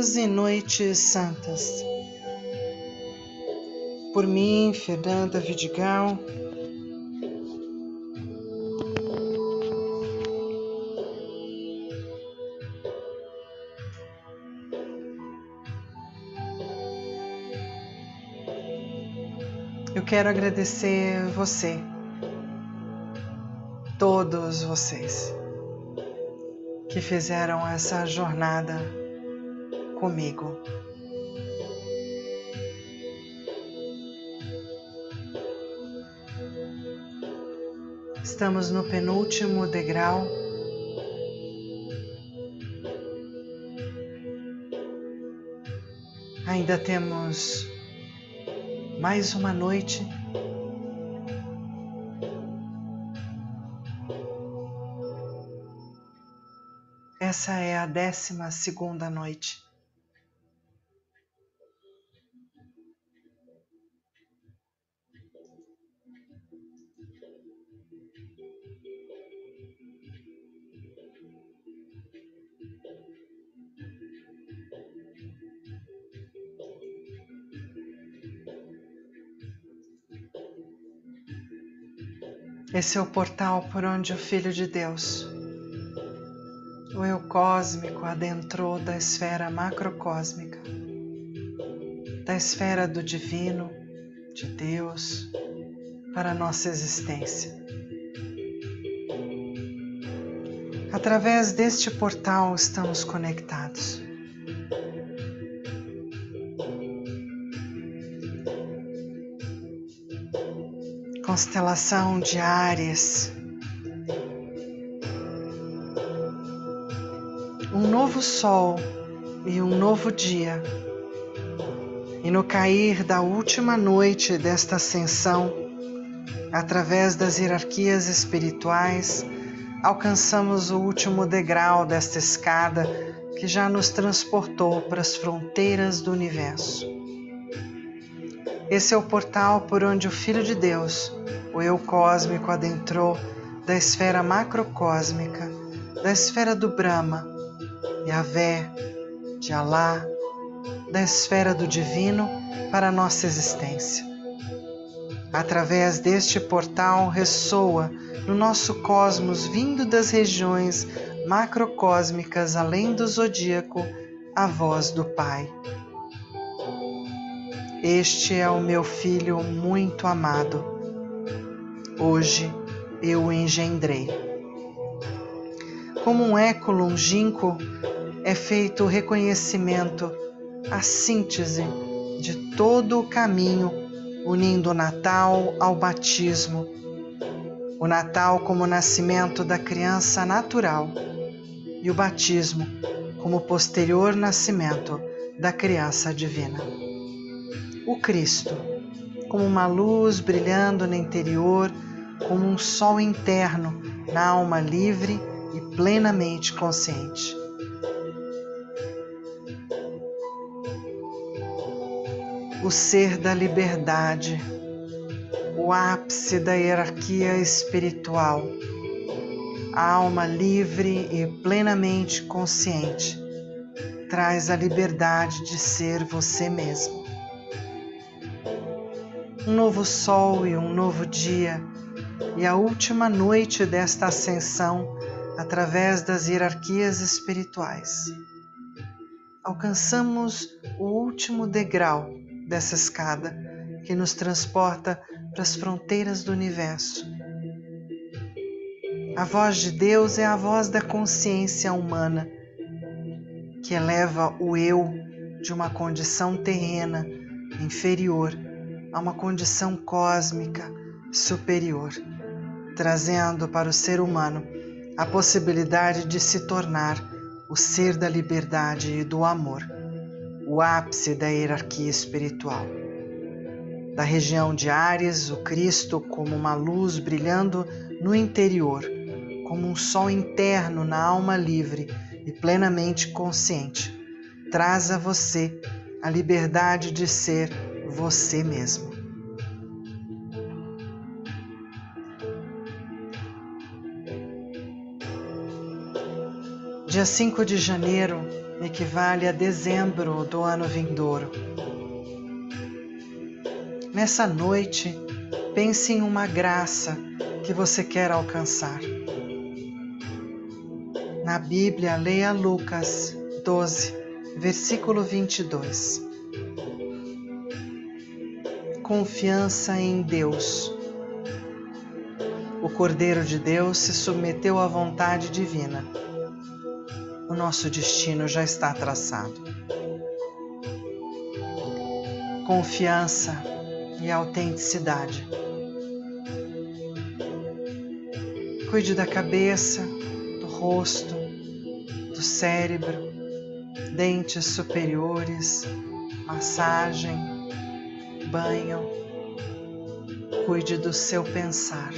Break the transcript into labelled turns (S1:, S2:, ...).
S1: Santos e Noites Santas. Por mim, Fernanda Vidigal. Eu quero agradecer você, todos vocês que fizeram essa jornada comigo. Estamos no penúltimo degrau. Ainda temos mais uma noite Essa é a décima segunda noite. Esse é o portal por onde o Filho de Deus o eu cósmico adentrou da esfera macrocósmica, da esfera do divino, de Deus, para a nossa existência. Através deste portal estamos conectados. Constelação de Ares um novo sol e um novo dia. E no cair da última noite desta ascensão, através das hierarquias espirituais, alcançamos o último degrau desta escada que já nos transportou para as fronteiras do universo. Esse é o portal por onde o Filho de Deus, o eu cósmico, adentrou da esfera macrocósmica, da esfera do Brahma, Yahvé, de Alá, da esfera do divino para a nossa existência. Através deste portal ressoa no nosso cosmos, vindo das regiões macrocósmicas além do zodíaco, a voz do Pai. Este é o meu filho muito amado. Hoje eu o engendrei. Como um eco longínquo é feito o reconhecimento, a síntese de todo o caminho unindo o Natal ao batismo. O Natal como nascimento da criança natural e o batismo como posterior nascimento da criança divina. O Cristo, como uma luz brilhando no interior, como um sol interno na alma livre e plenamente consciente. O ser da liberdade, o ápice da hierarquia espiritual, a alma livre e plenamente consciente traz a liberdade de ser você mesmo. Um novo sol e um novo dia, e a última noite desta ascensão através das hierarquias espirituais. Alcançamos o último degrau dessa escada que nos transporta para as fronteiras do universo. A voz de Deus é a voz da consciência humana, que eleva o eu de uma condição terrena inferior a uma condição cósmica superior, trazendo para o ser humano a possibilidade de se tornar o ser da liberdade e do amor o ápice da hierarquia espiritual. Da região de Ares, o Cristo, como uma luz brilhando no interior, como um sol interno na alma livre e plenamente consciente, traz a você a liberdade de ser você mesmo. Dia 5 de janeiro equivale a dezembro do ano vindouro. Nessa noite, pense em uma graça que você quer alcançar. Na Bíblia, leia Lucas 12, versículo 22. Confiança em Deus. O Cordeiro de Deus se submeteu à vontade divina. O nosso destino já está traçado. Confiança e autenticidade. Cuide da cabeça, do rosto, do cérebro, dentes superiores, massagem, banho. Cuide do seu pensar.